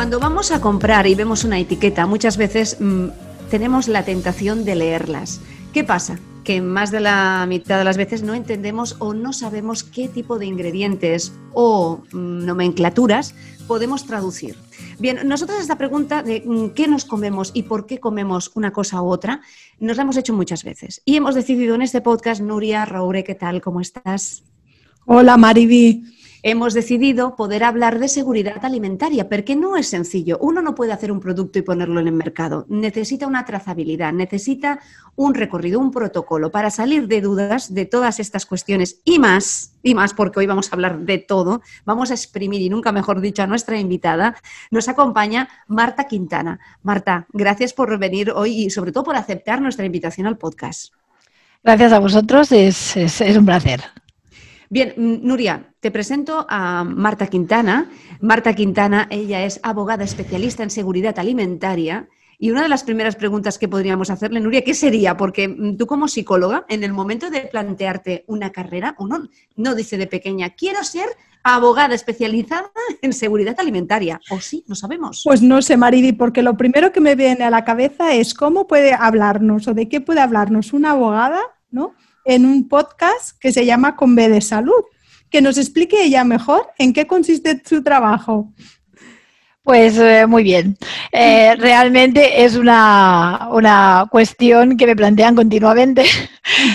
Cuando vamos a comprar y vemos una etiqueta, muchas veces mmm, tenemos la tentación de leerlas. ¿Qué pasa? Que más de la mitad de las veces no entendemos o no sabemos qué tipo de ingredientes o mmm, nomenclaturas podemos traducir. Bien, nosotros esta pregunta de mmm, qué nos comemos y por qué comemos una cosa u otra, nos la hemos hecho muchas veces. Y hemos decidido en este podcast, Nuria, Raure, ¿qué tal? ¿Cómo estás? Hola, Mariby hemos decidido poder hablar de seguridad alimentaria, porque no es sencillo. Uno no puede hacer un producto y ponerlo en el mercado. Necesita una trazabilidad, necesita un recorrido, un protocolo para salir de dudas de todas estas cuestiones y más, y más, porque hoy vamos a hablar de todo. Vamos a exprimir, y nunca mejor dicho, a nuestra invitada. Nos acompaña Marta Quintana. Marta, gracias por venir hoy y sobre todo por aceptar nuestra invitación al podcast. Gracias a vosotros, es, es, es un placer. Bien, Nuria, te presento a Marta Quintana. Marta Quintana, ella es abogada especialista en seguridad alimentaria. Y una de las primeras preguntas que podríamos hacerle, Nuria, ¿qué sería? Porque mm, tú como psicóloga, en el momento de plantearte una carrera, uno no dice de pequeña, quiero ser abogada especializada en seguridad alimentaria. ¿O sí? No sabemos. Pues no sé, Maridi, porque lo primero que me viene a la cabeza es cómo puede hablarnos o de qué puede hablarnos una abogada, ¿no? en un podcast que se llama Con B de Salud. Que nos explique ella mejor en qué consiste su trabajo. Pues eh, muy bien. Eh, realmente es una, una, cuestión que me plantean continuamente.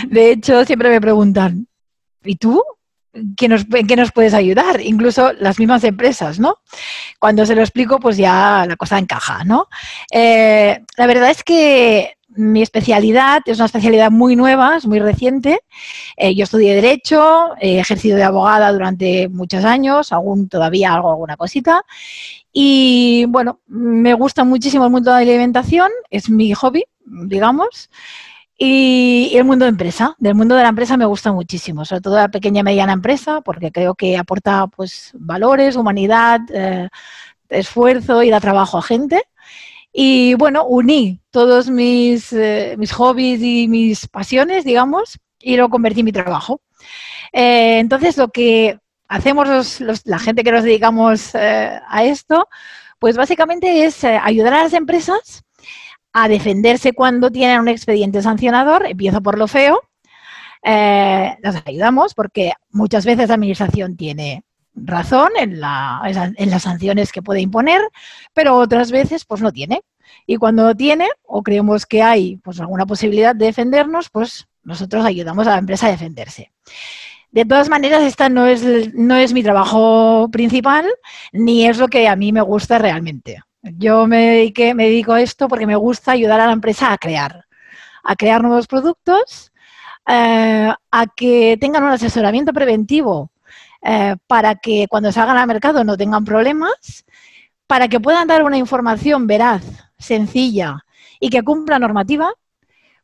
De hecho, siempre me preguntan, ¿y tú? ¿Qué nos, ¿En qué nos puedes ayudar? Incluso las mismas empresas, ¿no? Cuando se lo explico, pues ya la cosa encaja, ¿no? Eh, la verdad es que mi especialidad es una especialidad muy nueva, es muy reciente. Eh, yo estudié Derecho, he ejercido de abogada durante muchos años, aún todavía hago alguna cosita. Y bueno, me gusta muchísimo el mundo de la alimentación, es mi hobby, digamos. Y, el mundo de empresa, del mundo de la empresa me gusta muchísimo, sobre todo la pequeña y mediana empresa, porque creo que aporta pues valores, humanidad, eh, esfuerzo y da trabajo a gente. Y bueno, uní todos mis, eh, mis hobbies y mis pasiones, digamos, y lo convertí en mi trabajo. Eh, entonces, lo que hacemos los, la gente que nos dedicamos eh, a esto, pues básicamente es ayudar a las empresas a defenderse cuando tienen un expediente sancionador. Empiezo por lo feo. Eh, las ayudamos porque muchas veces la administración tiene razón en, la, en las sanciones que puede imponer, pero otras veces pues no tiene. Y cuando no tiene o creemos que hay pues alguna posibilidad de defendernos, pues nosotros ayudamos a la empresa a defenderse. De todas maneras, esta no es, no es mi trabajo principal, ni es lo que a mí me gusta realmente. Yo me, dediqué, me dedico a esto porque me gusta ayudar a la empresa a crear, a crear nuevos productos, eh, a que tengan un asesoramiento preventivo eh, para que cuando salgan al mercado no tengan problemas, para que puedan dar una información veraz, sencilla y que cumpla normativa,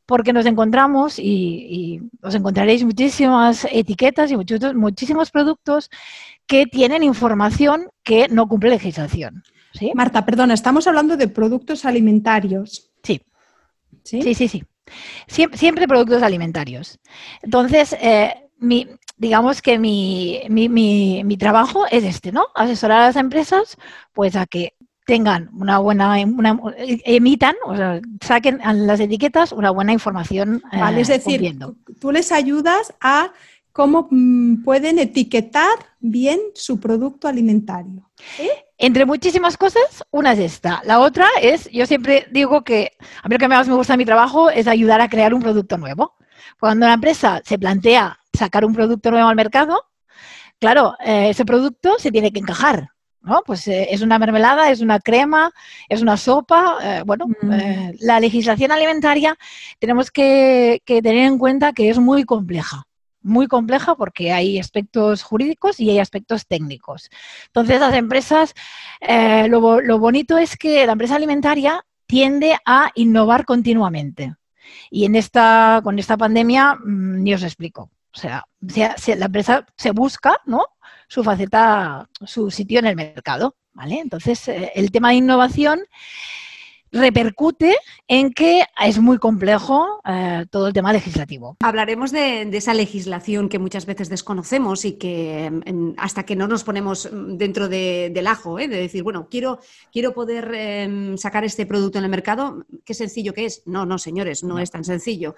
porque nos encontramos y, y os encontraréis muchísimas etiquetas y muchos, muchísimos productos que tienen información que no cumple legislación. ¿sí? Marta, perdona, estamos hablando de productos alimentarios. Sí. Sí, sí, sí. siempre, productos alimentarios. Entonces, eh, mi, digamos que mi, mi, mi, mi, trabajo es este, ¿no? Asesorar a las empresas pues a que tengan una buena, una, emitan, o sea, saquen las etiquetas una buena información. Vale, eh, es decir, cumpliendo. tú les ayudas a cómo mm, pueden etiquetar bien su producto alimentario. Entre muchísimas cosas, una es esta. La otra es, yo siempre digo que a mí lo que más me gusta de mi trabajo es ayudar a crear un producto nuevo. Cuando la empresa se plantea sacar un producto nuevo al mercado, claro, eh, ese producto se tiene que encajar. ¿no? Pues eh, es una mermelada, es una crema, es una sopa. Eh, bueno, mm. eh, la legislación alimentaria tenemos que, que, tener en cuenta que es muy compleja. Muy compleja porque hay aspectos jurídicos y hay aspectos técnicos. Entonces, las empresas, lo, lo bonito es que la empresa alimentaria tiende a innovar continuamente. Y en esta, con esta pandemia, mm, ni os explico. O sea, la empresa se busca, ¿no? Su faceta, su sitio en el mercado, ¿vale? Entonces, eh, el tema de innovación repercute en que es muy complejo eh, todo el tema legislativo. Hablaremos de, esa legislación que muchas veces desconocemos y que mm, hasta que no nos ponemos mm, dentro del ajo, ¿eh? de decir, bueno, quiero, quiero poder em, sacar este producto en el mercado, qué sencillo que es. No, no, señores, no, no. es tan sencillo.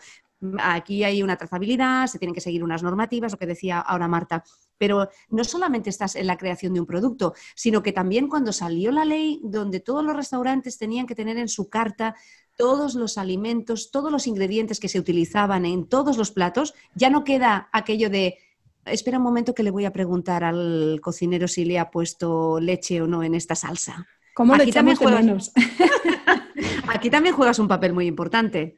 Aquí hay una trazabilidad, se tienen que seguir unas normativas, lo que decía ahora Marta. Pero no solamente estás en la creación de un producto, sino que también cuando salió la ley donde todos los restaurantes tenían que tener en su carta todos los alimentos, todos los ingredientes que se utilizaban en todos los platos, ya no queda aquello de espera un momento que le voy a preguntar al cocinero si le ha puesto leche o no en esta salsa. ¿Cómo le echamos menos? Aquí también juegas un papel muy importante.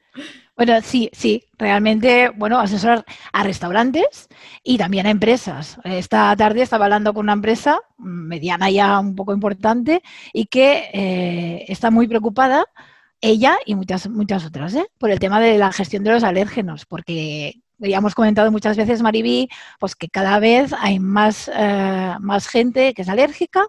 Bueno, sí, sí, realmente, bueno, asesorar a restaurantes y también a empresas. Esta tarde estaba hablando con una empresa mediana ya un poco importante y que eh, está muy preocupada, ella y muchas, muchas otras, ¿eh? por el tema de la gestión de los alérgenos, porque ya hemos comentado muchas veces, Maribí, pues que cada vez hay más, eh, más gente que es alérgica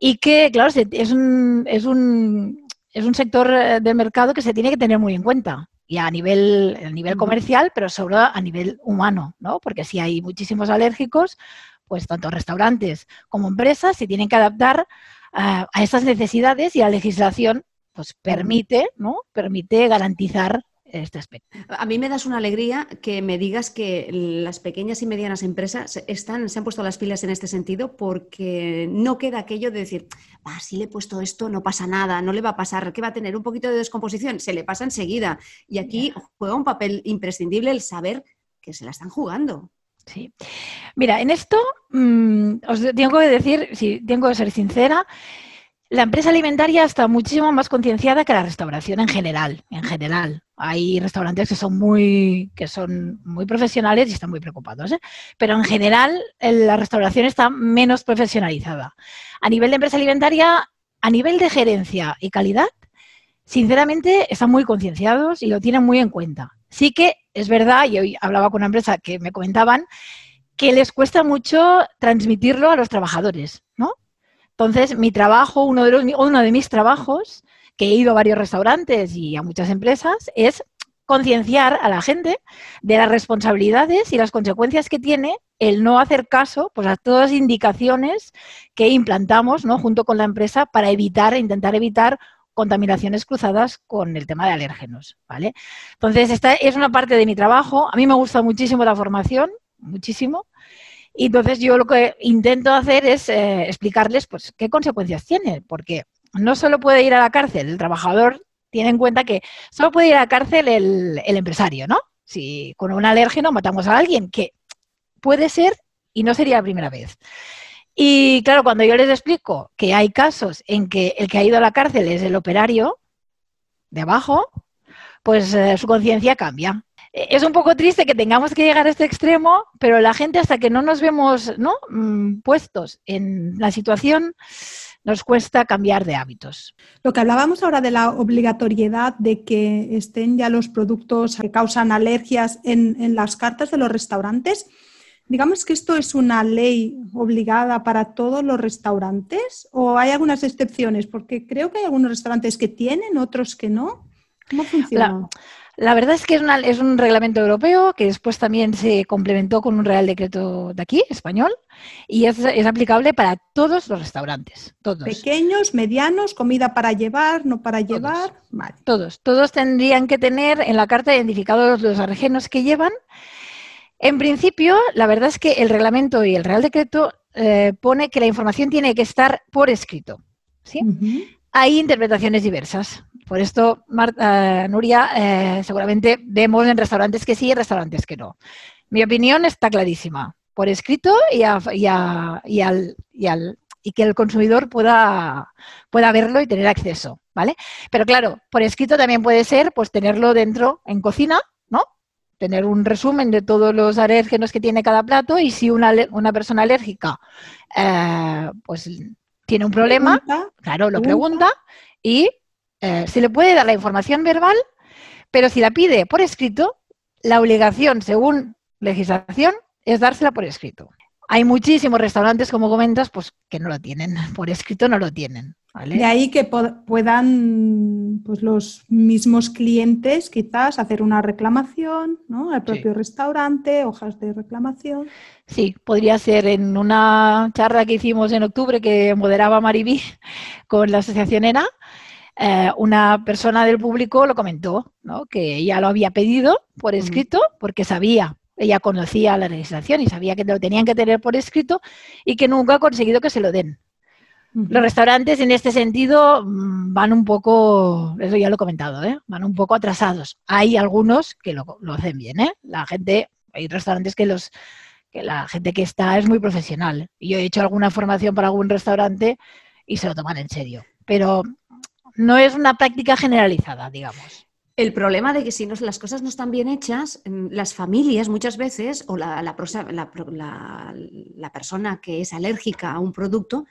y que, claro, es un, es un, es un sector de mercado que se tiene que tener muy en cuenta y a nivel, a nivel comercial, pero sobre todo a nivel humano, ¿no? Porque si hay muchísimos alérgicos, pues tanto restaurantes como empresas se tienen que adaptar a, a esas necesidades y la legislación pues permite, ¿no? Permite garantizar este aspecto. A mí me das una alegría que me digas que las pequeñas y medianas empresas están, se han puesto las pilas en este sentido porque no queda aquello de decir, ah, si le he puesto esto, no pasa nada, no le va a pasar, ¿qué va a tener? Un poquito de descomposición, se le pasa enseguida. Y aquí juega un papel imprescindible el saber que se la están jugando. Sí. Mira, en esto mmm, os tengo que decir, si tengo que ser sincera, la empresa alimentaria está muchísimo más concienciada que la restauración en general. En general, hay restaurantes que son muy, que son muy profesionales y están muy preocupados, ¿eh? pero en general la restauración está menos profesionalizada. A nivel de empresa alimentaria, a nivel de gerencia y calidad, sinceramente están muy concienciados y lo tienen muy en cuenta. Sí que es verdad, y hoy hablaba con una empresa que me comentaban, que les cuesta mucho transmitirlo a los trabajadores, ¿no? Entonces, mi trabajo, uno de, los, uno de mis trabajos, que he ido a varios restaurantes y a muchas empresas, es concienciar a la gente de las responsabilidades y las consecuencias que tiene el no hacer caso pues, a todas las indicaciones que implantamos ¿no? junto con la empresa para evitar, intentar evitar contaminaciones cruzadas con el tema de alérgenos, ¿vale? Entonces, esta es una parte de mi trabajo. A mí me gusta muchísimo la formación, muchísimo. Y entonces yo lo que intento hacer es eh, explicarles pues, qué consecuencias tiene, porque no solo puede ir a la cárcel el trabajador, tiene en cuenta que solo puede ir a la cárcel el, empresario, ¿no? Si con un alérgeno matamos a alguien, que puede ser y no sería la primera vez. Y claro, cuando yo les explico que hay casos en que el que ha ido a la cárcel es el operario de abajo, pues eh, su conciencia cambia es un poco triste que tengamos que llegar a este extremo, pero la gente hasta que no nos vemos ¿no? Mm, puestos en la situación, nos cuesta cambiar de hábitos. Lo que hablábamos ahora de la obligatoriedad de que estén ya los productos que causan alergias en, en las cartas de los restaurantes, digamos que esto es una ley obligada para todos los restaurantes o hay algunas excepciones, porque creo que hay algunos restaurantes que tienen, otros que no. ¿Cómo funciona? La verdad es que es, un reglamento europeo que después también se complementó con un real decreto de aquí, español, y es, aplicable para todos los restaurantes. Todos. Pequeños, medianos, comida para llevar, no para llevar. Todos. Todos tendrían que tener en la carta identificados los argenos que llevan. En principio, la verdad es que el reglamento y el real decreto eh, pone que la información tiene que estar por escrito. ¿sí? Hay interpretaciones diversas. Por esto, Marta, Nuria, eh, seguramente vemos en restaurantes que sí y restaurantes que no. Mi opinión está clarísima, por escrito y, que el consumidor pueda, pueda verlo y tener acceso, ¿vale? Pero claro, por escrito también puede ser pues tenerlo dentro en cocina, ¿no? Tener un resumen de todos los alérgenos que tiene cada plato y si una, persona alérgica eh, pues tiene un problema, claro, lo pregunta y eh, se le puede dar la información verbal, pero si la pide por escrito, la obligación, según legislación, es dársela por escrito. Hay muchísimos restaurantes, como comentas, pues que no lo tienen, por escrito no lo tienen. De ahí que puedan pues, los mismos clientes quizás hacer una reclamación, ¿no? Al propio restaurante, hojas de reclamación. Sí, podría ser en una charla que hicimos en octubre que moderaba Maribí con la asociación ENA. Eh, una persona del público lo comentó, ¿no? que ella lo había pedido por escrito porque sabía, ella conocía la legislación y sabía que lo tenían que tener por escrito y que nunca ha conseguido que se lo den. Los restaurantes en este sentido mm, van un poco, eso ya lo he comentado, ¿eh? van un poco atrasados. Hay algunos que lo, hacen bien, ¿eh? La gente, hay restaurantes que los que la gente que está es muy profesional. Yo he hecho alguna formación para algún restaurante y se lo toman en serio. Pero no es una práctica generalizada, digamos. El problema de que si no, las cosas no están bien hechas, mm, las familias muchas veces, o la, la, la persona que es alérgica a un producto,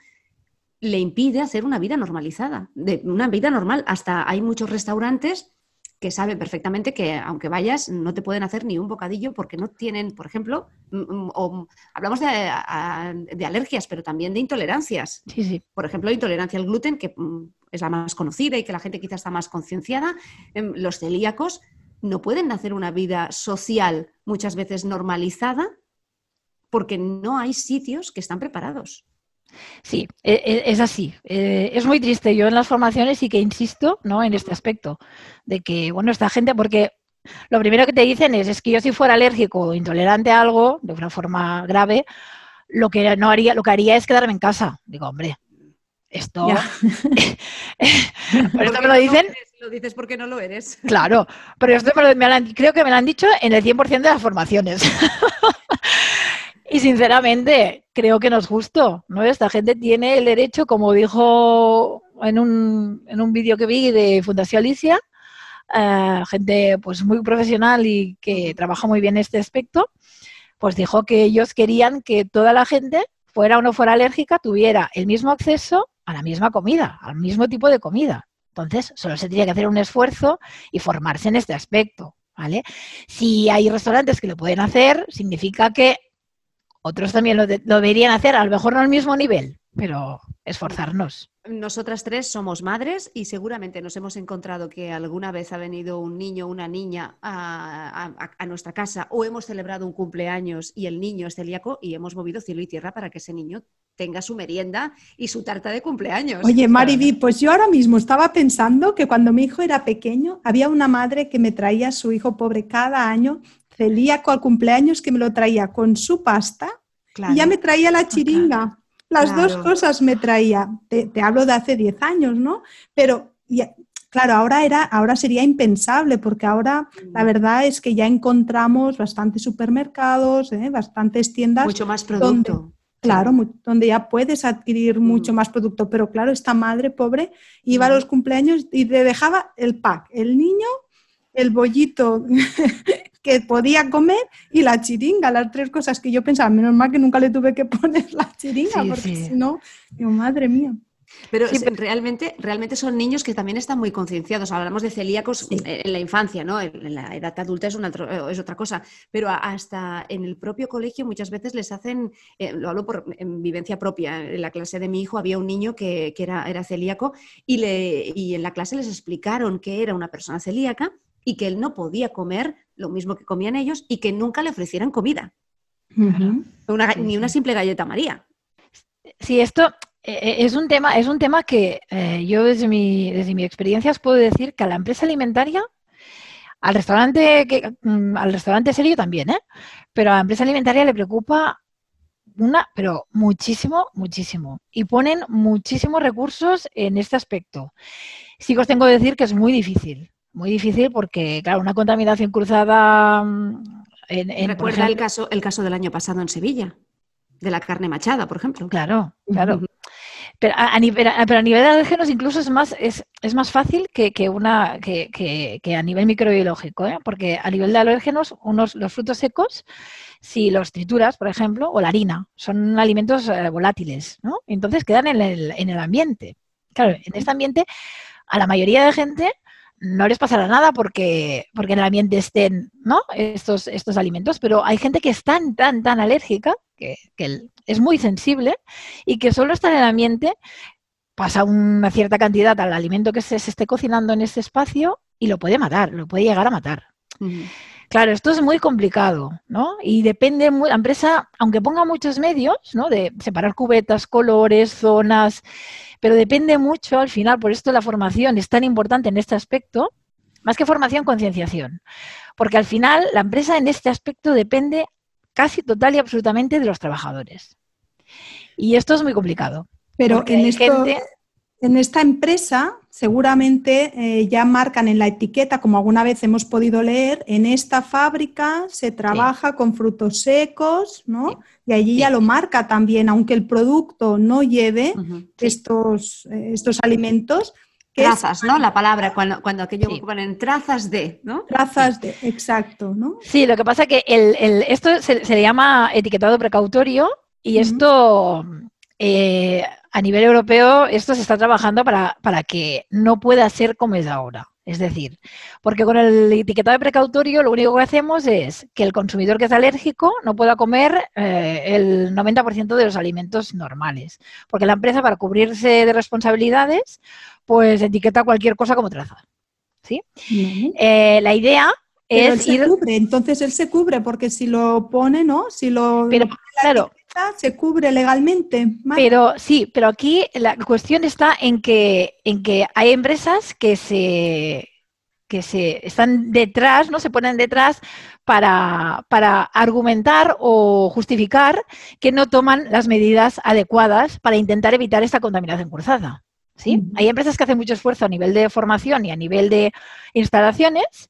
le impide hacer una vida normalizada, de una vida normal. Hasta hay muchos restaurantes que saben perfectamente que aunque vayas no te pueden hacer ni un bocadillo porque no tienen, por ejemplo, hablamos de, alergias, pero también de intolerancias. Por ejemplo, intolerancia al gluten, que mm, es la más conocida y que la gente quizás está más concienciada. Em, los celíacos no pueden hacer una vida social muchas veces normalizada porque no hay sitios que están preparados. Sí, e, e, es así. Eh, es muy triste. Yo en las formaciones sí que insisto ¿no? en este aspecto, de que, bueno, esta gente, porque lo primero que te dicen es, es que yo si fuera alérgico o intolerante a algo, de una forma grave, lo que no haría, lo que haría es quedarme en casa. Digo, hombre, esto, pero esto me lo dicen. lo dices porque no lo eres. Claro, pero esto me creo que me lo han dicho en el 100% de las formaciones. Y sinceramente, creo que no es justo, ¿no? Esta gente tiene el derecho, como dijo en un, en un vídeo que vi de Fundación Alicia, eh, gente pues muy profesional y que trabaja muy bien este aspecto, pues dijo que ellos querían que toda la gente, fuera o no fuera alérgica, tuviera el mismo acceso a la misma comida, al mismo tipo de comida. Entonces, solo se tenía que hacer un esfuerzo y formarse en este aspecto, ¿vale? Si hay restaurantes que lo pueden hacer, significa que otros también lo, deberían hacer, a lo mejor no al mismo nivel, pero esforzarnos. Nosotras tres somos madres y seguramente nos hemos encontrado que alguna vez ha venido un niño o una niña a, nuestra casa o hemos celebrado un cumpleaños y el niño es celíaco y hemos movido cielo y tierra para que ese niño tenga su merienda y su tarta de cumpleaños. Oye, Mariby, pues yo ahora mismo estaba pensando que cuando mi hijo era pequeño había una madre que me traía a su hijo pobre cada año celíaco al cumpleaños que me lo traía con su pasta y ya me traía la chiringa. Las dos cosas me traía. Te, hablo de hace 10 años, ¿no? Pero claro, ahora, era, ahora sería impensable porque ahora la mm. verdad es que ya encontramos bastantes supermercados, ¿eh? bastantes tiendas. Mucho más producto. claro, donde ya puedes adquirir mm. mucho más producto. Pero claro, esta madre pobre iba a mm. los cumpleaños y le dejaba el pack, el niño, el bollito que podía comer y la chiringa, las tres cosas que yo pensaba, menos mal que nunca le tuve que poner la chiringa, porque si no, madre mía. Pero realmente, realmente son niños que también están muy concienciados. Hablamos de celíacos en la infancia, ¿no? En la edad adulta es, una, es otra cosa. Pero hasta en el propio colegio muchas veces les hacen, eh, lo hablo por en vivencia propia, en la clase de mi hijo había un niño que, era, era celíaco y, le, y en la clase les explicaron que era una persona celíaca y que él no podía comer lo mismo que comían ellos y que nunca le ofrecieran comida. ni una simple galleta María. Sí, esto eh, eh, es un tema, es un tema que eh, yo desde mi, desde mi experiencia puedo decir que a la empresa alimentaria, al restaurante, que, mm, al restaurante serio también, ¿eh? pero a la empresa alimentaria le preocupa una, pero muchísimo, muchísimo. Y ponen muchísimos recursos en este aspecto. Sí que os tengo que decir que es muy difícil muy difícil porque, claro, una contaminación cruzada mm, en... Recuerda el, caso, el caso del año pasado en Sevilla, de la carne machada, por ejemplo. Claro, claro. Pero a, nivel, pero a nivel de alérgenos incluso es más, es, más fácil que, una, que, a nivel microbiológico, ¿eh? porque a nivel de alérgenos, unos, los frutos secos, si los trituras, por ejemplo, o la harina, son alimentos eh, volátiles, ¿no? Entonces quedan en el, en el ambiente. Claro, en este ambiente a la mayoría de gente no les pasará nada porque, porque en el ambiente estén ¿no? estos, estos alimentos, pero hay gente que es tan, tan, tan alérgica, que, es muy sensible y que solo está en el ambiente, pasa una cierta cantidad al alimento que se, esté cocinando en ese espacio y lo puede matar, lo puede llegar a matar. Claro, esto es muy complicado, ¿no? Y depende, la empresa, aunque ponga muchos medios, ¿no? De separar cubetas, colores, zonas, pero depende mucho al final, por esto la formación es tan importante en este aspecto, más que formación, concienciación. Porque al final la empresa en este aspecto depende casi total y absolutamente de los trabajadores. Y esto es muy complicado. Pero en esto, en esta empresa seguramente eh, ya marcan en la etiqueta, como alguna vez hemos podido leer, en esta fábrica se trabaja con frutos secos, ¿no? Y allí ya lo marca también, aunque el producto no lleve estos, eh, estos alimentos. Trazas, ¿no? La palabra, cuando, cuando aquello ponen trazas de, ¿no? Trazas de, exacto, ¿no? Sí, lo que pasa es que el, esto se, le llama etiquetado precautorio y esto... Eh, a nivel europeo esto se está trabajando para, que no pueda ser como es ahora. Es decir, porque con el etiquetado de precautorio lo único que hacemos es que el consumidor que es alérgico no pueda comer eh, el 90% de los alimentos normales. Porque la empresa, para cubrirse de responsabilidades, pues etiqueta cualquier cosa como traza. ¿sí? Eh, la idea es él se cubre, entonces él se cubre porque si lo pone, ¿no? Si lo pero claro, se cubre legalmente. Pero sí, pero aquí la cuestión está en que en que hay empresas que se que se están detrás, no se ponen detrás para, para argumentar o justificar que no toman las medidas adecuadas para intentar evitar esta contaminación cruzada. ¿Sí? Hay empresas que hacen mucho esfuerzo a nivel de formación y a nivel de instalaciones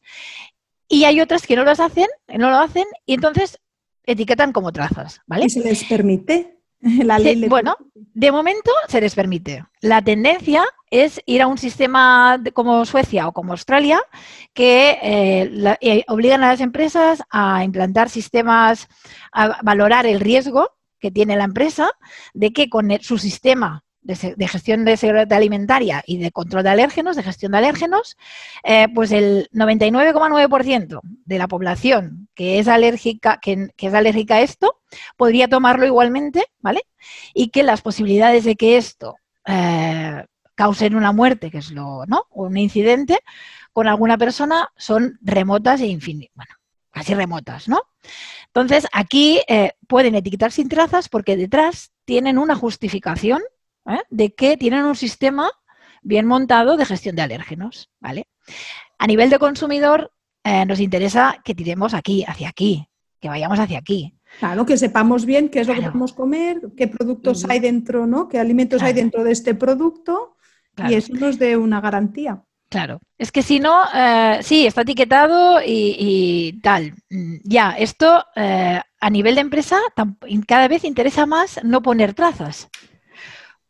y hay otras que no las hacen, no lo hacen, y entonces etiquetan como trazas, ¿vale? ¿Y se les permite? La ley bueno, de momento se les permite. La tendencia es ir a un sistema como Suecia o como Australia que eh, eh, obligan a las empresas a implantar sistemas, a valorar el riesgo que tiene la empresa de que con su sistema de, gestión de seguridad alimentaria y de control de alérgenos, de gestión de alérgenos, eh, pues el 99,9% de la población que es alérgica, que, es alérgica a esto, podría tomarlo igualmente, ¿vale? Y que las posibilidades de que esto eh, cause una muerte, que es lo, ¿no? O un incidente con alguna persona son remotas e infinitas, bueno, casi remotas, ¿no? Entonces, aquí eh, pueden etiquetar sin trazas porque detrás tienen una justificación ¿eh? de que tienen un sistema bien montado de gestión de alérgenos, ¿vale? A nivel de consumidor, eh, nos interesa que tiremos aquí, hacia aquí, que vayamos hacia aquí. Claro, que sepamos bien qué es lo que podemos comer, qué productos hay dentro, ¿no? Qué alimentos hay dentro de este producto y eso nos dé una garantía. Claro, es que si no, eh, sí, está etiquetado y, tal. Mm, ya, esto a nivel de empresa cada vez interesa más no poner trazas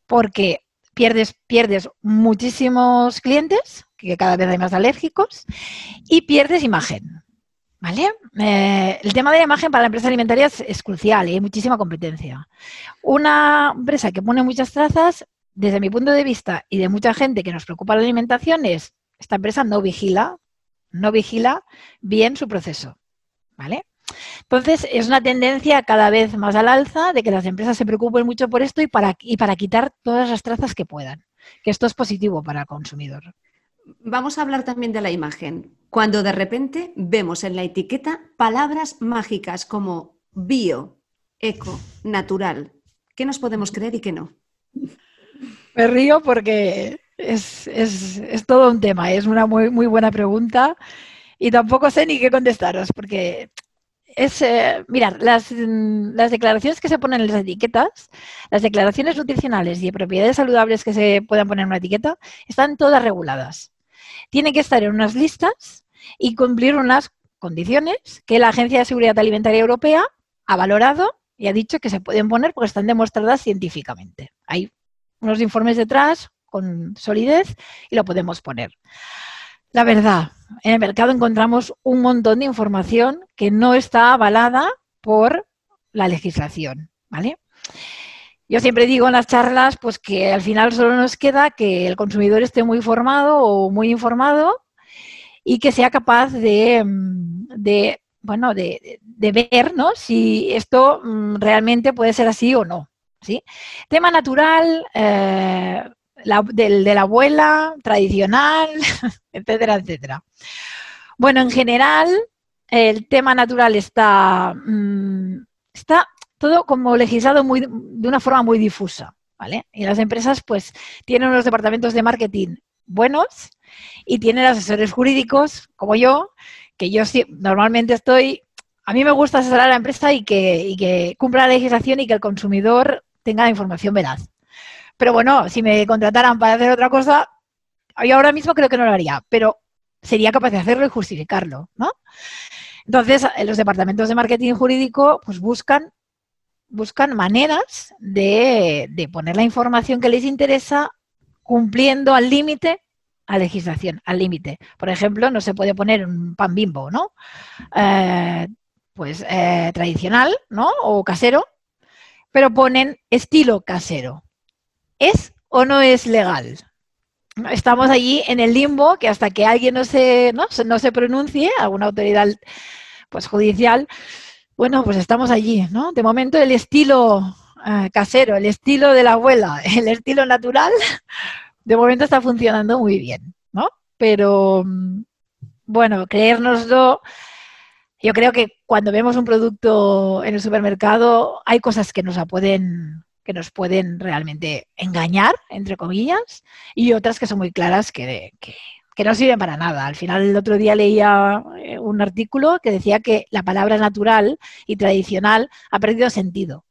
porque pierdes, pierdes muchísimos clientes, que cada vez hay más alérgicos, y pierdes imagen. ¿Vale? Eh, el tema de la imagen para la empresa alimentaria es, crucial y hay muchísima competencia. Una empresa que pone muchas trazas, desde mi punto de vista y de mucha gente que nos preocupa la alimentación, es esta empresa no vigila, no vigila bien su proceso. ¿Vale? Entonces, es una tendencia cada vez más al alza de que las empresas se preocupen mucho por esto y para, y para quitar todas las trazas que puedan, que esto es positivo para el consumidor. Vamos a hablar también de la imagen. Cuando de repente vemos en la etiqueta palabras mágicas como bio, eco, natural, ¿qué nos podemos creer y qué no? Me río porque es, es todo un tema, es una muy, muy buena pregunta y tampoco sé ni qué contestaros porque es, eh, mirar, las, mm, las, declaraciones que se ponen en las etiquetas, las declaraciones nutricionales y de propiedades saludables que se puedan poner en una etiqueta, están todas reguladas. Tienen que estar en unas listas y cumplir unas condiciones que la Agencia de Seguridad Alimentaria Europea ha valorado y ha dicho que se pueden poner porque están demostradas científicamente. Hay unos informes detrás con solidez y lo podemos poner. La verdad, en el mercado encontramos un montón de información que no está avalada por la legislación, ¿vale? Yo siempre digo en las charlas, pues que al final solo nos queda que el consumidor esté muy formado o muy informado y que sea capaz de, mm, bueno, de, ver, ¿no? Si esto mm, realmente puede ser así o no, ¿sí? Tema natural, eh, del, de la abuela, tradicional, etcétera, etcétera. Bueno, en general, el tema natural está, mm, está todo como legislado muy, de una forma muy difusa, ¿vale? Y las empresas, pues, tienen unos departamentos de marketing buenos y tienen asesores jurídicos, como yo, que yo normalmente estoy, a mí me gusta asesorar a la empresa y que, y que cumpla la legislación y que el consumidor tenga la información veraz. Pero bueno, si me contrataran para hacer otra cosa, yo ahora mismo creo que no lo haría, pero sería capaz de hacerlo y justificarlo, ¿no? Entonces, los departamentos de marketing jurídico pues buscan, buscan maneras de, poner la información que les interesa cumpliendo al límite a legislación, al límite. Por ejemplo, no se puede poner un pan bimbo, ¿no? Eh, pues eh, tradicional, ¿no? O casero, pero ponen estilo casero. ¿Es o no es legal? Estamos allí en el limbo que hasta que alguien no se, no, se pronuncie, alguna autoridad pues, judicial, bueno, pues estamos allí, ¿no? De momento el estilo eh, casero, el estilo de la abuela, el estilo natural, de momento está funcionando muy bien, ¿no? Pero, mm, bueno, creérnoslo, yo creo que cuando vemos un producto en el supermercado hay cosas que nos pueden que nos pueden realmente engañar, entre comillas, y otras que son muy claras que, no sirven para nada. Al final, el otro día leía eh, un artículo que decía que la palabra natural y tradicional ha perdido sentido.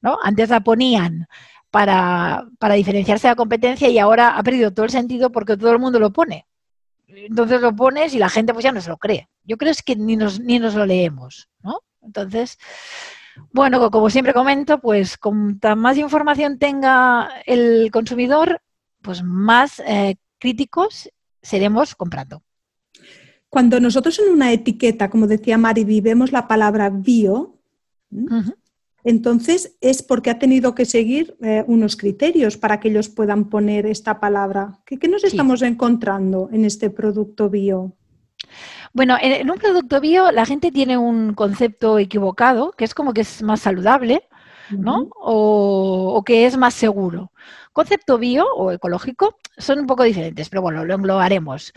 ¿no? Antes la ponían para, diferenciarse de la competencia y ahora ha perdido todo el sentido porque todo el mundo lo pone. Entonces lo pones y la gente pues ya no se lo cree. Yo creo es que ni nos, ni nos lo leemos, ¿no? Entonces, bueno, como siempre comento, pues con más información tenga el consumidor, pues más eh, críticos seremos comprando. Cuando nosotros en una etiqueta, como decía Mariby, vemos la palabra bio, entonces es porque ha tenido que seguir eh, unos criterios para que ellos puedan poner esta palabra. ¿Qué, nos estamos encontrando en este producto bio? Bueno, en, un producto bio la gente tiene un concepto equivocado, que es como que es más saludable, ¿no? o, que es más seguro. Concepto bio o ecológico son un poco diferentes, pero bueno, lo englobaremos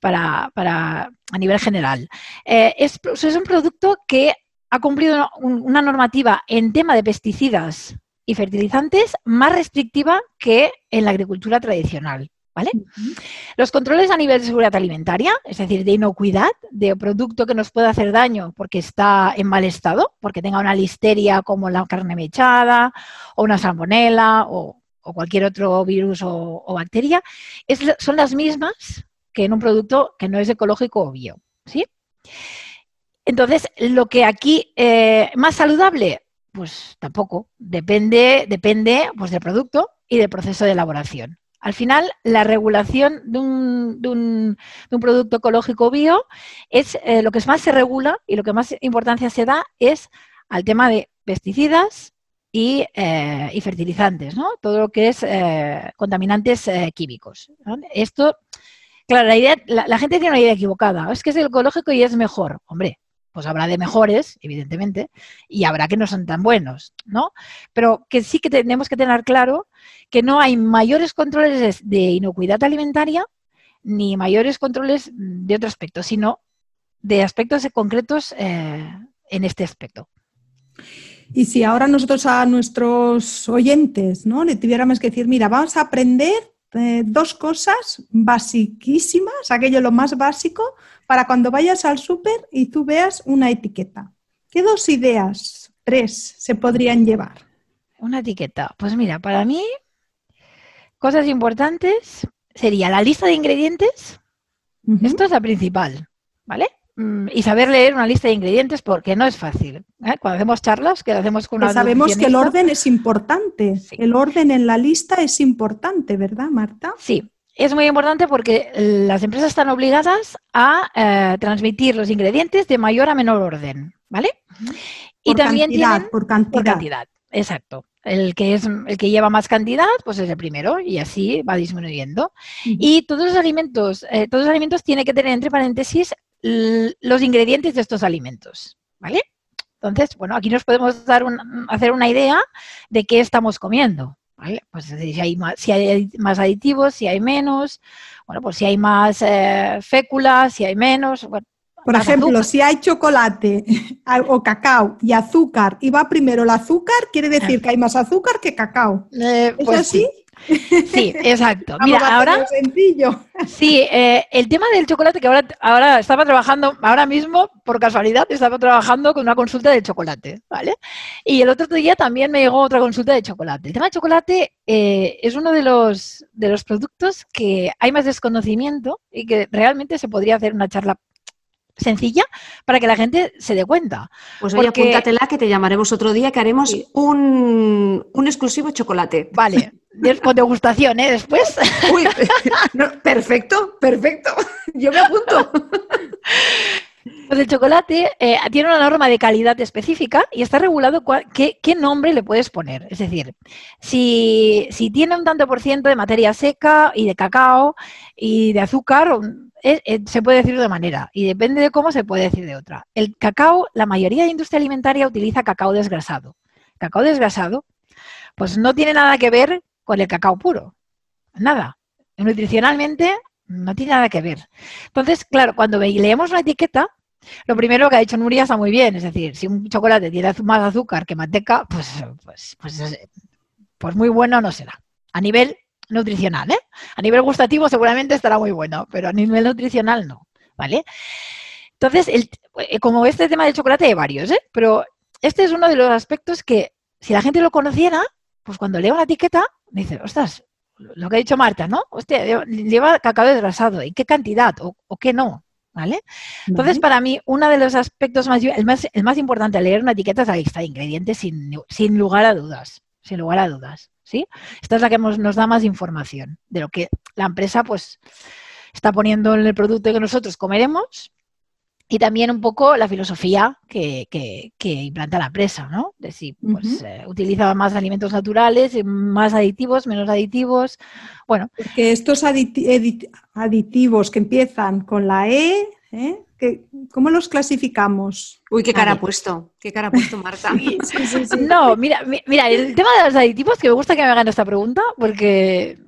para, a nivel general. Eh, es, un producto que ha cumplido una normativa en tema de pesticidas y fertilizantes más restrictiva que en la agricultura tradicional. ¿Vale? Los controles a nivel de seguridad alimentaria, es decir, de inocuidad, de producto que nos puede hacer daño porque está en mal estado, porque tenga una listeria como la carne mechada o una salmonela o, cualquier otro virus o, bacteria, son las mismas que en un producto que no es ecológico o bio. ¿sí? Entonces, lo que aquí eh, más saludable, pues tampoco. Depende, depende pues, del producto y del proceso de elaboración. Al final, la regulación de un, producto ecológico bio es eh, lo que más se regula y lo que más importancia se da es al tema de pesticidas y, eh, fertilizantes, ¿no? Todo lo que es eh, contaminantes químicos. Esto, claro, la, idea, la, gente tiene una idea equivocada. Es que es ecológico y es mejor. Hombre, pues habrá de mejores, evidentemente, y habrá que no son tan buenos, ¿no? Pero que sí que tenemos que tener claro que no hay mayores controles de inocuidad alimentaria ni mayores controles de otro aspecto, sino de aspectos concretos eh, en este aspecto. Y si ahora nosotros a nuestros oyentes ¿no? le tuviéramos que decir, mira, vamos a aprender eh, dos cosas basiquísimas, aquello lo más básico, para cuando vayas al súper y tú veas una etiqueta. ¿Qué dos ideas, tres, se podrían llevar? Una etiqueta. Pues mira, para mí, cosas importantes sería la lista de ingredientes. Esto es la principal, ¿vale? Mm, y saber leer una lista de ingredientes porque no es fácil. ¿eh? Cuando hacemos charlas, que hacemos con una. sabemos que el orden es importante. El orden en la lista es importante, ¿verdad, Marta? Sí, es muy importante porque las empresas están obligadas a eh, transmitir los ingredientes de mayor a menor orden, ¿vale? y también cantidad, por cantidad. Por cantidad, exacto. El que es el que lleva más cantidad, pues es el primero y así va disminuyendo. Y todos los alimentos, eh, todos los alimentos tienen que tener entre paréntesis los ingredientes de estos alimentos, ¿vale? Entonces, bueno, aquí nos podemos dar hacer una idea de qué estamos comiendo. ¿vale? Pues si hay, más, si hay más aditivos, si hay menos, bueno, pues si hay más eh, fécula, si hay menos. Por ejemplo, si hay chocolate o cacao y azúcar y va primero el azúcar, quiere decir que hay más azúcar que cacao. Eh, ¿Es pues así? Sí, exacto. Mira, ahora. Sencillo. Sí, eh, el tema del chocolate, que ahora, ahora estaba trabajando, ahora mismo, por casualidad, estaba trabajando con una consulta de chocolate, ¿vale? Y el otro día también me llegó otra consulta de chocolate. El tema del chocolate eh, es uno de los, de los productos que hay más desconocimiento y que realmente se podría hacer una charla sencilla para que la gente se dé cuenta. Pues oye, apúntatela que te llamaremos otro día que haremos un, un exclusivo chocolate. Vale, con degustación, ¿eh? Después. Uy, perfecto, perfecto. Yo me apunto. Pues el chocolate eh, tiene una norma de calidad específica y está regulado qué, nombre le puedes poner. Es decir, si, tiene un tanto por ciento de materia seca y de cacao y de azúcar, eh, se puede decir de una manera y depende de cómo se puede decir de otra. El cacao, la mayoría de industria alimentaria utiliza cacao desgrasado. Cacao desgrasado, pues no tiene nada que ver con el cacao puro. Nada. Nutricionalmente no tiene nada que ver. Entonces, claro, cuando leemos una etiqueta, lo primero que ha dicho Nuria está muy bien. Es decir, si un chocolate tiene más azúcar que manteca, pues, pues, pues, pues muy bueno no será. A nivel nutricional, ¿eh? A nivel gustativo seguramente estará muy bueno, pero a nivel nutricional no, ¿vale? Entonces, eh, como este tema del chocolate hay varios, ¿eh? Pero este es uno de los aspectos que, si la gente lo conociera, pues cuando leo una etiqueta, me dice, ostras, lo que ha dicho Marta, ¿no? Hostia, lleva cacao desgrasado, ¿y qué cantidad? ¿O, qué no? ¿Vale? Entonces, para mí, uno de los aspectos más, el más, el más importante al leer una etiqueta es la lista de ingredientes sin, sin lugar a dudas. Sin lugar a dudas. ¿Sí? Esta es la que nos da más información de lo que la empresa pues está poniendo en el producto que nosotros comeremos y también un poco la filosofía que, implanta la empresa, ¿no? De si pues, eh, utiliza más alimentos naturales, más aditivos, menos aditivos. Bueno. Porque estos aditivos que empiezan con la E, ¿eh? ¿Cómo los clasificamos? Uy, qué cara ha puesto, qué cara ha puesto Marta. no, mira, mira, el tema de los aditivos, que me gusta que me hagan esta pregunta, porque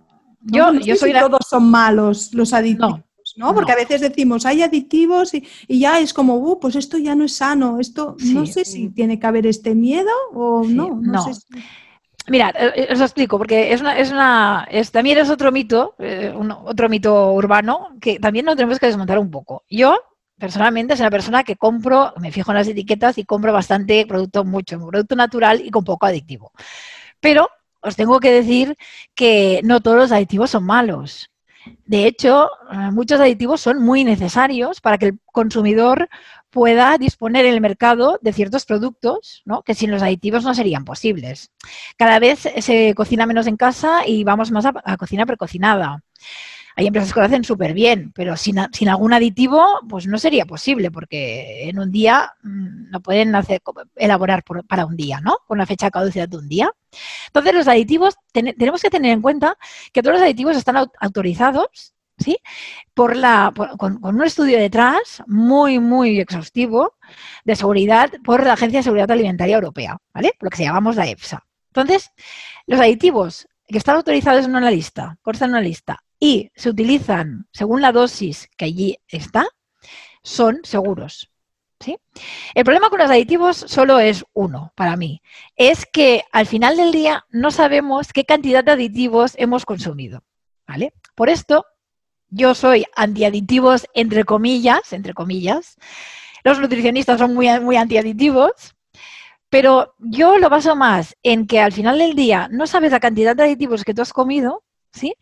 yo, yo soy... todos son malos los aditivos. ¿no? Porque a veces decimos, hay aditivos y, ya es como, uh, pues esto ya no es sano, esto no sé si tiene que haber este miedo o no. No, Sé Mira, eh, eh, os explico, porque es una, es una es, también es otro mito, eh, otro mito urbano, que también nos tenemos que desmontar un poco. Yo, personalmente, soy una persona que compro, me fijo en las etiquetas y compro bastante producto, mucho, producto natural y con poco adictivo. Pero os tengo que decir que no todos los aditivos son malos. De hecho, eh, muchos aditivos son muy necesarios para que el consumidor pueda disponer en el mercado de ciertos productos que sin los aditivos no serían posibles. Cada vez se cocina menos en casa y vamos más a, a cocina precocinada. Hay empresas que lo hacen súper bien, pero sin, algún aditivo, pues no sería posible, porque en un día mm, no pueden hacer, elaborar para un día, ¿no? Con una fecha de caducidad de un día. Entonces, los aditivos, tenemos que tener en cuenta que todos los aditivos están autorizados ¿sí? Por la, con, un estudio detrás muy, muy exhaustivo de seguridad por la Agencia de Seguridad Alimentaria Europea, ¿vale? Lo que se llamamos la EFSA. Entonces, los aditivos que están autorizados en una lista, constan en una lista, y se utilizan según la dosis que allí está, son seguros. ¿sí? El problema con los aditivos solo es uno para mí. Es que al final del día no sabemos qué cantidad de aditivos hemos consumido. ¿vale? Por esto, yo soy antiaditivos entre comillas, entre comillas. Los nutricionistas son muy, muy antiaditivos. Pero yo lo baso más en que al final del día no sabes la cantidad de aditivos que tú has comido, ¿sí?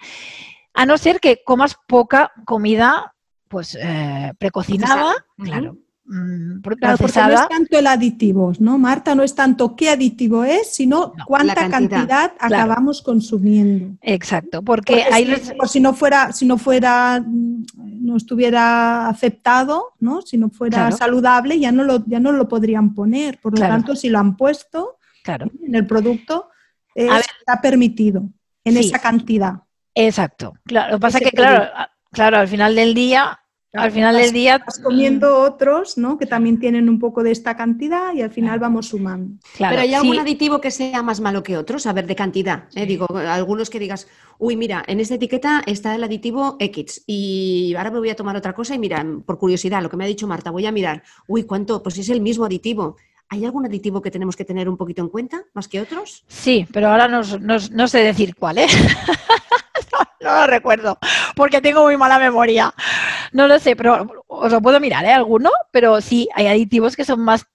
A no ser que comas poca comida, pues, eh, precocinada, claro. Mm, porque no es tanto el aditivo, ¿no, Marta? No es tanto qué aditivo es, sino cuánta cantidad, acabamos consumiendo. Exacto, porque, si, si no fuera, si no fuera, no estuviera aceptado, ¿no? Si no fuera saludable, ya no lo, ya no lo podrían poner. Por lo tanto, si lo han puesto en el producto, está permitido en esa cantidad. Exacto. Claro, lo que pasa es que, claro, claro, al final del día al final del día. Vas comiendo otros, ¿no? Que también tienen un poco de esta cantidad y al final vamos sumando. Pero hay algún aditivo que sea más malo que otros, a ver, de cantidad. ¿eh? Digo, algunos que digas, uy, mira, en esta etiqueta está el aditivo X y ahora me voy a tomar otra cosa y mira, por curiosidad, lo que me ha dicho Marta, voy a mirar, uy, ¿cuánto? Pues es el mismo aditivo. ¿Hay algún aditivo que tenemos que tener un poquito en cuenta, más que otros? Sí, pero ahora no, sé decir cuál, ¿eh? no, lo recuerdo, porque tengo muy mala memoria. No lo sé, pero os lo puedo mirar, ¿eh? Alguno, pero sí, hay aditivos que son más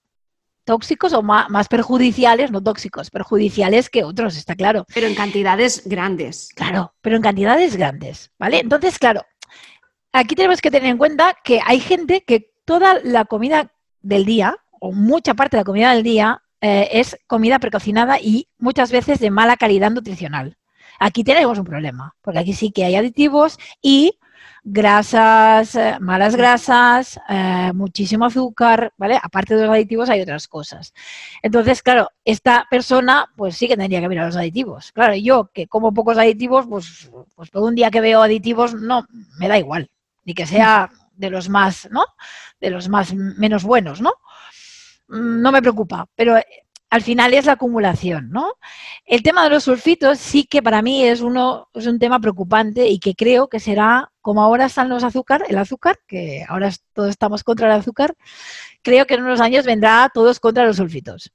tóxicos o más, más, perjudiciales, no tóxicos, perjudiciales que otros, está claro. Pero en cantidades grandes. Claro, pero en cantidades grandes, ¿vale? Entonces, claro, aquí tenemos que tener en cuenta que hay gente que toda la comida del día, o mucha parte de la comida del día eh, es comida precocinada y muchas veces de mala calidad nutricional. Aquí tenemos un problema, porque aquí sí que hay aditivos y grasas, eh, malas grasas, eh, muchísimo azúcar, ¿vale? Aparte de los aditivos hay otras cosas. Entonces, claro, esta persona pues sí que tendría que mirar los aditivos. Claro, yo que como pocos aditivos, pues, pues todo un día que veo aditivos, no, me da igual, ni que sea de los más, ¿no? De los más menos buenos, ¿no? No me preocupa, pero eh, al final es la acumulación, ¿no? El tema de los sulfitos sí que para mí es, uno, es un tema preocupante y que creo que será, como ahora están los azúcar, el azúcar, que ahora todos estamos contra el azúcar, creo que en unos años vendrá todos contra los sulfitos.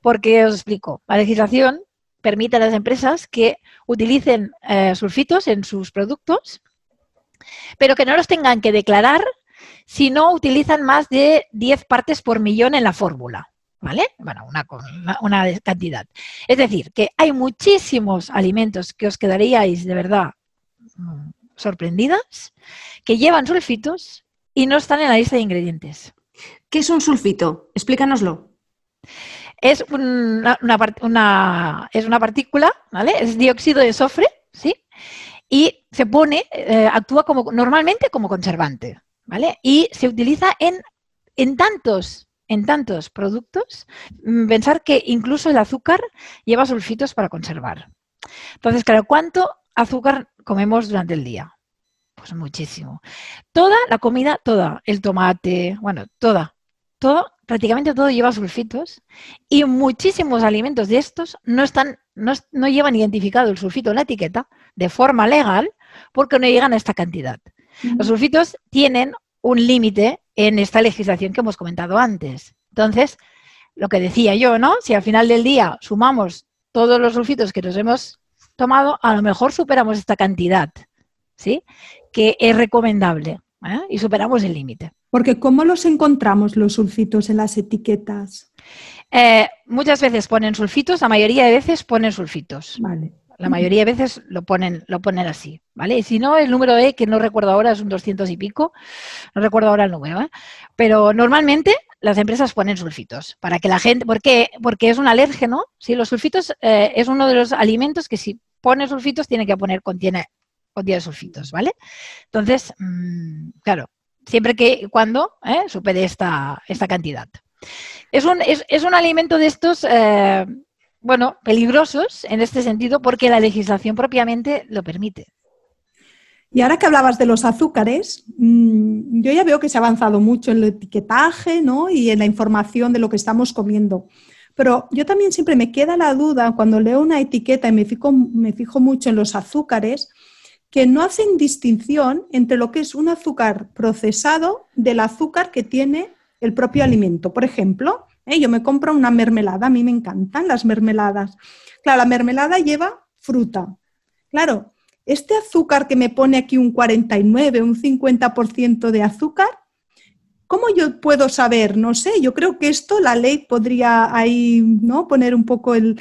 Porque os explico, la legislación permite a las empresas que utilicen eh, sulfitos en sus productos, pero que no los tengan que declarar si no utilizan más de 10 partes por millón en la fórmula. ¿Vale? Bueno, una, una, cantidad. Es decir, que hay muchísimos alimentos que os quedaríais de verdad mm, sorprendidas que llevan sulfitos y no están en la lista de ingredientes. ¿Qué es un sulfito? Explícanoslo. Es una, es una partícula, ¿vale? Es dióxido de azufre, ¿sí? Y se pone, eh, actúa como normalmente como conservante. ¿Vale? Y se utiliza en, en tantos en tantos productos, mm, pensar que incluso el azúcar lleva sulfitos para conservar. Entonces, claro, ¿cuánto azúcar comemos durante el día? Pues muchísimo. Toda la comida, toda, el tomate, bueno, toda, todo, prácticamente todo lleva sulfitos y muchísimos alimentos de estos no están, no, no llevan identificado el sulfito en la etiqueta de forma legal porque no llegan a esta cantidad. Los sulfitos tienen un límite en esta legislación que hemos comentado antes. Entonces, lo que decía yo, ¿no? Si al final del día sumamos todos los sulfitos que nos hemos tomado, a lo mejor superamos esta cantidad, ¿sí? Que es recomendable ¿eh? y superamos el límite. Porque ¿cómo los encontramos los sulfitos en las etiquetas? Eh, muchas veces ponen sulfitos, la mayoría de veces ponen sulfitos. Vale. La mayoría de veces lo ponen, lo ponen así, ¿vale? Y si no, el número E, que no recuerdo ahora, es un 200 y pico, no recuerdo ahora el número, ¿eh? Pero normalmente las empresas ponen sulfitos para que la gente, ¿por qué? Porque es un alérgeno, ¿sí? Los sulfitos eh, es uno de los alimentos que si pone sulfitos tiene que poner, contiene, contiene sulfitos, ¿vale? Entonces, mm, claro, siempre que cuando ¿eh? supere esta, esta cantidad. Es un, es, es un alimento de estos eh, bueno, peligrosos en este sentido porque la legislación propiamente lo permite. Y ahora que hablabas de los azúcares, mm, yo ya veo que se ha avanzado mucho en el etiquetaje ¿no? y en la información de lo que estamos comiendo. Pero yo también siempre me queda la duda cuando leo una etiqueta y me fijo, me fijo mucho en los azúcares, que no hacen distinción entre lo que es un azúcar procesado del azúcar que tiene el propio alimento. Por ejemplo, ¿eh? Yo me compro una mermelada, a mí me encantan las mermeladas. Claro, la mermelada lleva fruta. Claro, este azúcar que me pone aquí un 49, un 50% de azúcar, ¿cómo yo puedo saber? No sé, yo creo que esto la ley podría ahí ¿no? poner un poco el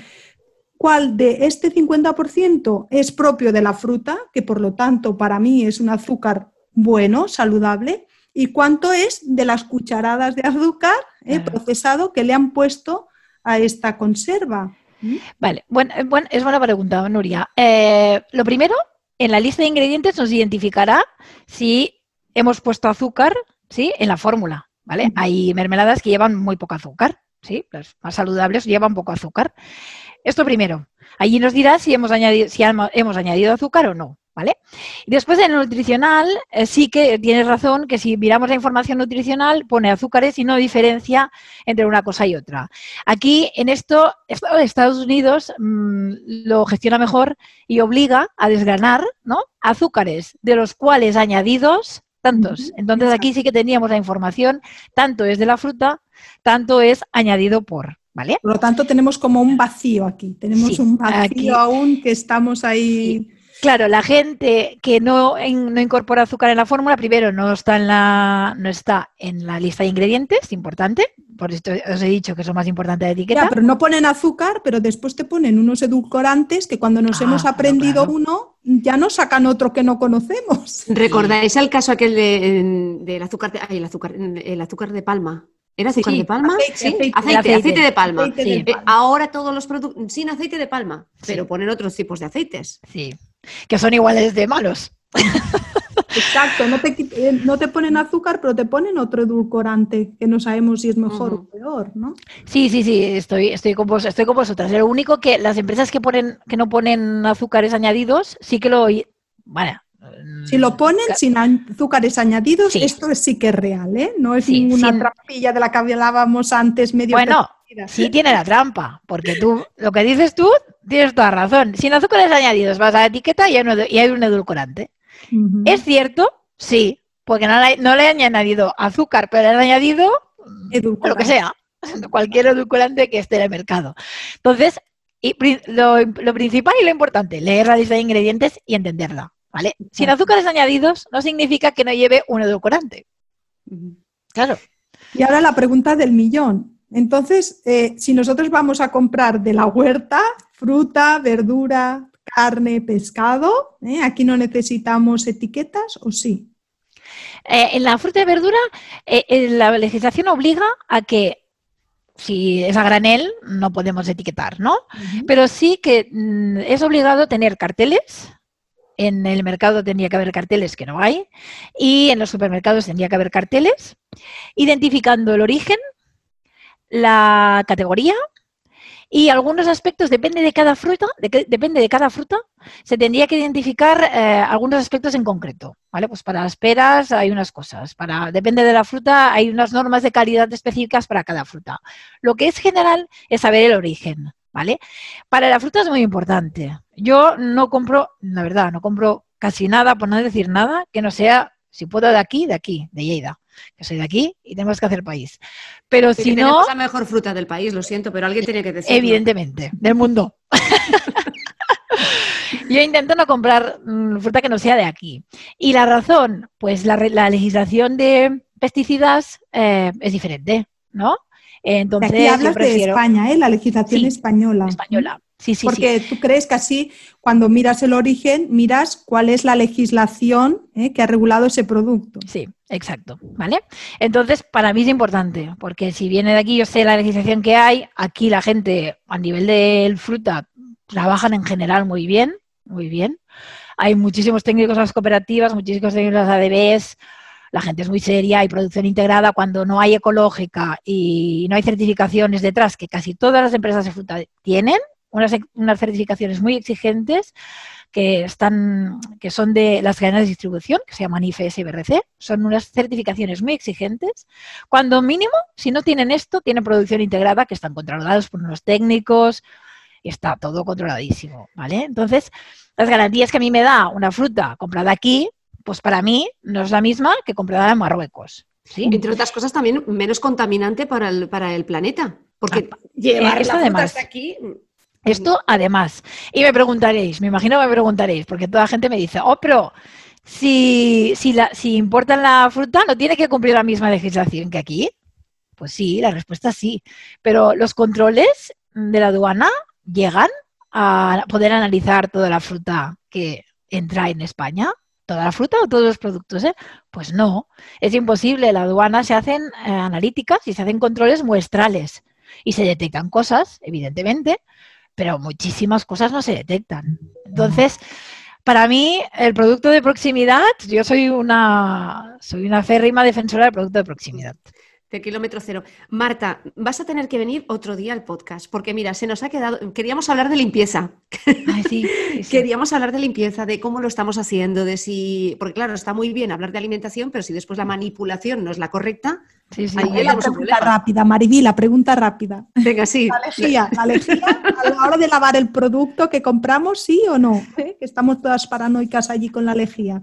cuál de este 50% es propio de la fruta, que por lo tanto para mí es un azúcar bueno, saludable, y cuánto es de las cucharadas de azúcar eh, procesado que le han puesto a esta conserva. ¿Mm? Vale, bueno, eh, bueno, es buena pregunta, Nuria. Eh, lo primero, en la lista de ingredientes nos identificará si hemos puesto azúcar ¿sí? en la fórmula. ¿vale? Hay mermeladas que llevan muy poco azúcar, ¿sí? las más saludables llevan poco azúcar. Esto primero. Allí nos dirá si hemos añadido, si hemos añadido azúcar o no. ¿Vale? Y después en el nutricional eh, sí que tienes razón que si miramos la información nutricional pone azúcares y no diferencia entre una cosa y otra. Aquí en esto Estados Unidos mm, lo gestiona mejor y obliga a desgranar ¿no? azúcares de los cuales añadidos tantos. Entonces aquí sí que teníamos la información, tanto es de la fruta, tanto es añadido por. ¿Vale? Por lo tanto, tenemos como un vacío aquí. Tenemos un vacío aún que estamos ahí. Claro, la gente que no, no incorpora azúcar en la fórmula, primero no está en la, no está en la lista de ingredientes, importante, por esto os he dicho que es lo más importante de etiqueta. pero no ponen azúcar, pero después te ponen unos edulcorantes que cuando nos ah, hemos aprendido uno, ya nos sacan otro que no conocemos. ¿Recordáis el caso aquel de, del azúcar, de, el azúcar, el azúcar de palma? ¿Era azúcar de palma? Aceite, aceite, de palma. Eh, ahora todos los productos sin aceite de palma, pero ponen otros tipos de aceites. Sí que son iguales de malos. Exacto, no te, eh, no te, ponen azúcar, pero te ponen otro edulcorante que no sabemos si es mejor o peor, ¿no? Sí, sí, sí, estoy, estoy, con vos, estoy con vosotras. Lo único que las empresas que ponen, que no ponen azúcares añadidos, sí que lo. Bueno, si lo ponen sin azúcares añadidos, esto sí que es real, ¿eh? No es ninguna trampilla de la que hablábamos antes medio. Bueno, sí tiene la trampa, porque tú, lo que dices tú, tienes toda razón. Sin azúcares añadidos vas a la etiqueta y hay un, edulcorante. ¿Es cierto? Sí, porque no le, no le han añadido azúcar, pero le han añadido lo que sea, cualquier edulcorante que esté en el mercado. Entonces, lo, lo principal y lo importante, leer la lista de ingredientes y entenderla. ¿Vale? Sin azúcares añadidos no significa que no lleve un edulcorante. Claro. Y ahora la pregunta del millón. Entonces, eh, si nosotros vamos a comprar de la huerta, fruta, verdura, carne, pescado, ¿eh? aquí no necesitamos etiquetas o sí. Eh, en la fruta y verdura, la legislación obliga a que si es a granel, no podemos etiquetar, ¿no? Pero sí que mm, es obligado tener carteles en el mercado tendría que haber carteles que no hay y en los supermercados tendría que haber carteles identificando el origen, la categoría y algunos aspectos, depende de cada fruta, depende de cada fruta, se tendría que identificar eh, algunos aspectos en concreto, ¿vale? Pues para las peras hay unas cosas, para, depende de la fruta hay unas normas de calidad específicas para cada fruta. Lo que es general es saber el origen, ¿vale? Para la fruta es muy importante. Yo no compro, la verdad, no compro casi nada, por no decir nada, que no sea, si puedo, de aquí, de aquí, de Lleida, que soy de aquí y tenemos que hacer país. Pero si no... la mejor fruta del país, lo siento, pero alguien tiene que decirlo. Evidentemente, del mundo. Yo intento no comprar mm, fruta que no sea de aquí. Y la razón, pues la, legislación de pesticidas eh, es diferente, ¿no? Entonces, Aquí hablas de España, ¿eh? la legislación española. Española. Sí, sí, Porque tú crees que así, cuando miras el origen, miras cuál es la legislación ¿eh? que ha regulado ese producto. Sí, exacto. ¿Vale? Entonces, para mí es importante, porque si viene de aquí, yo sé la legislación que hay, aquí la gente a nivel de fruta trabajan en general muy bien, muy bien. Hay muchísimos técnicos en las cooperativas, muchísimos técnicos en las ADBs, la gente es muy seria, hay producción integrada cuando no hay ecológica y no hay certificaciones detrás, que casi todas las empresas de fruta tienen, unas, unas certificaciones muy exigentes que están, que son de las cadenas de distribución, que se llaman IFS y BRC, son unas certificaciones muy exigentes. Cuando mínimo, si no tienen esto, tienen producción integrada, que están controlados por unos técnicos, y está todo controladísimo, ¿vale? Entonces, las garantías que a mí me da una fruta comprada aquí, pues para mí no es la misma que comprada en Marruecos. ¿sí? Entre otras cosas, también menos contaminante para el, para el planeta. Porque ah, llevar esto además, aquí. Esto además. Y me preguntaréis, me imagino que me preguntaréis, porque toda la gente me dice, oh, pero si, si, la, si importan la fruta, ¿no tiene que cumplir la misma legislación que aquí? Pues sí, la respuesta es sí. Pero los controles de la aduana llegan a poder analizar toda la fruta que entra en España toda la fruta o todos los productos? Eh? Pues no, es imposible. La aduana se hacen eh, analíticas y se hacen controles muestrales y se detectan cosas, evidentemente, pero muchísimas cosas no se detectan. Entonces, para mí, el producto de proximidad, yo soy una, soy una férrima defensora del producto de proximidad. De kilómetro cero. Marta, vas a tener que venir otro día al podcast, porque mira, se nos ha quedado. Queríamos hablar de limpieza. Ay, sí, sí, sí. Queríamos hablar de limpieza, de cómo lo estamos haciendo, de si. Porque claro, está muy bien hablar de alimentación, pero si después la manipulación no es la correcta, Sí, sí. ahí la pregunta rápida, Mariví, la pregunta rápida. Venga, sí. La lejía, la lejía a la hora de lavar el producto que compramos, sí o no, ¿Eh? que estamos todas paranoicas allí con la lejía.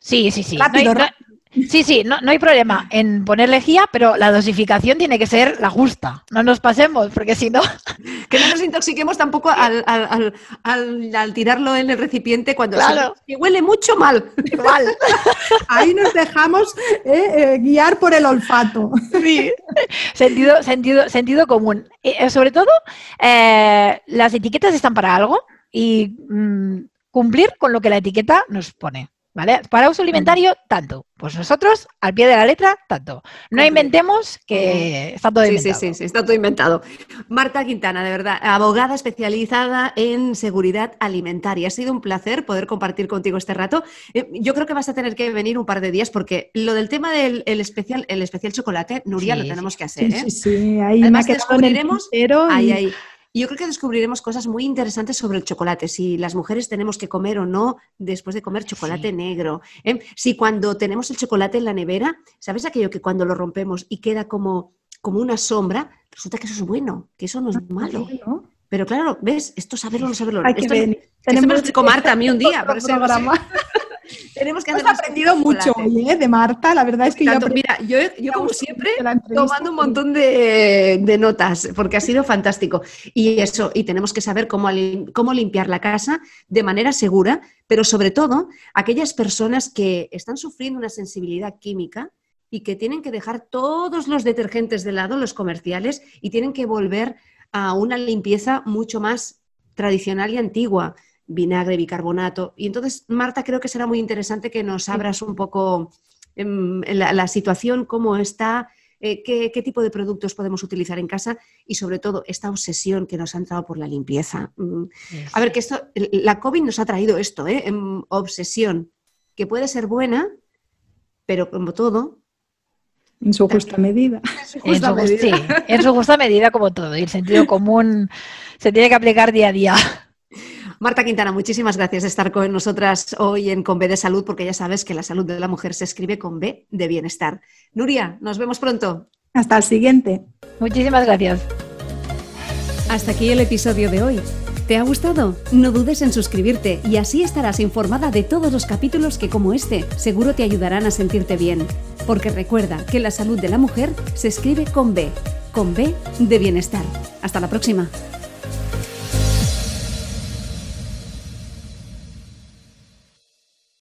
Sí, sí, sí. Rápido, no hay, no- sí, sí, no, no hay problema en poner lejía, pero la dosificación tiene que ser la justa. No nos pasemos, porque si no, Que no nos intoxiquemos tampoco al, al- al- al- al tirarlo en el recipiente cuando Claro. se- que huele mucho mal. mal. Ahí nos dejamos eh, eh, guiar por el olfato. Sí. Sentido, sentido, sentido común. Eh, sobre todo, las etiquetas están para algo y mm, cumplir con lo que la etiqueta nos pone. ¿Vale? Para uso alimentario, tanto. Pues nosotros, al pie de la letra, tanto. No inventemos que está todo Sí, sí, inventado. sí, sí, está todo inventado. Marta Quintana, de verdad, abogada especializada en seguridad alimentaria. Ha sido un placer poder compartir contigo este rato. Eh, Yo creo que vas a tener que venir un par de días porque lo del tema del el especial, el especial chocolate, Nuria, Sí, lo tenemos que hacer. Sí, ¿eh? sí, sí. Ahí Además, me ha quedado en el descubriremos- Ahí, ahí. Y Yo creo que descubriremos cosas muy interesantes sobre el chocolate, si las mujeres tenemos que comer o no después de comer chocolate Sí. negro. ¿eh? Si cuando tenemos el chocolate en la nevera, ¿sabes aquello que cuando lo rompemos y queda como, como una sombra, resulta que eso es bueno, que eso no es malo? Sí, ¿no? Pero claro, ¿ves? Esto saberlo, no saberlo. Hay que Esto, venir. esto me lo explicó Marta a mí un día. por eso- programa. tenemos que Hemos aprendido mucho hoy, ¿eh? De Marta, la verdad es que yo Tanto- mira, yo, como siempre, tomando un montón de, de notas, porque ha sido fantástico. Y eso, y tenemos que saber cómo, cómo limpiar la casa de manera segura, pero sobre todo aquellas personas que están sufriendo una sensibilidad química y que tienen que dejar todos los detergentes de lado, los comerciales, y tienen que volver a una limpieza mucho más tradicional y antigua, vinagre, bicarbonato. Y entonces, Marta, creo que será muy interesante que nos abras un poco em, la, la situación, cómo está, eh, qué, qué tipo de productos podemos utilizar en casa y sobre todo esta obsesión que nos ha entrado por la limpieza. Mm, A ver, que esto, la COVID nos ha traído esto, ¿eh? Em, obsesión, que puede ser buena, pero como todo, en su justa medida. En su, justa ju- medida. sí, en su justa medida como todo. Y el sentido común se tiene que aplicar día a día. Marta Quintana, muchísimas gracias de estar con nosotras hoy en Con B de Salud, porque ya sabes que la salud de la mujer se escribe con B de bienestar. Nuria, nos vemos pronto. Hasta el siguiente. Muchísimas gracias. Hasta aquí el episodio de hoy. ¿Te ha gustado? No dudes en suscribirte y así estarás informada de todos los capítulos que como este seguro te ayudarán a sentirte bien. Porque recuerda que la salud de la mujer se escribe con B, con B de bienestar. Hasta la próxima.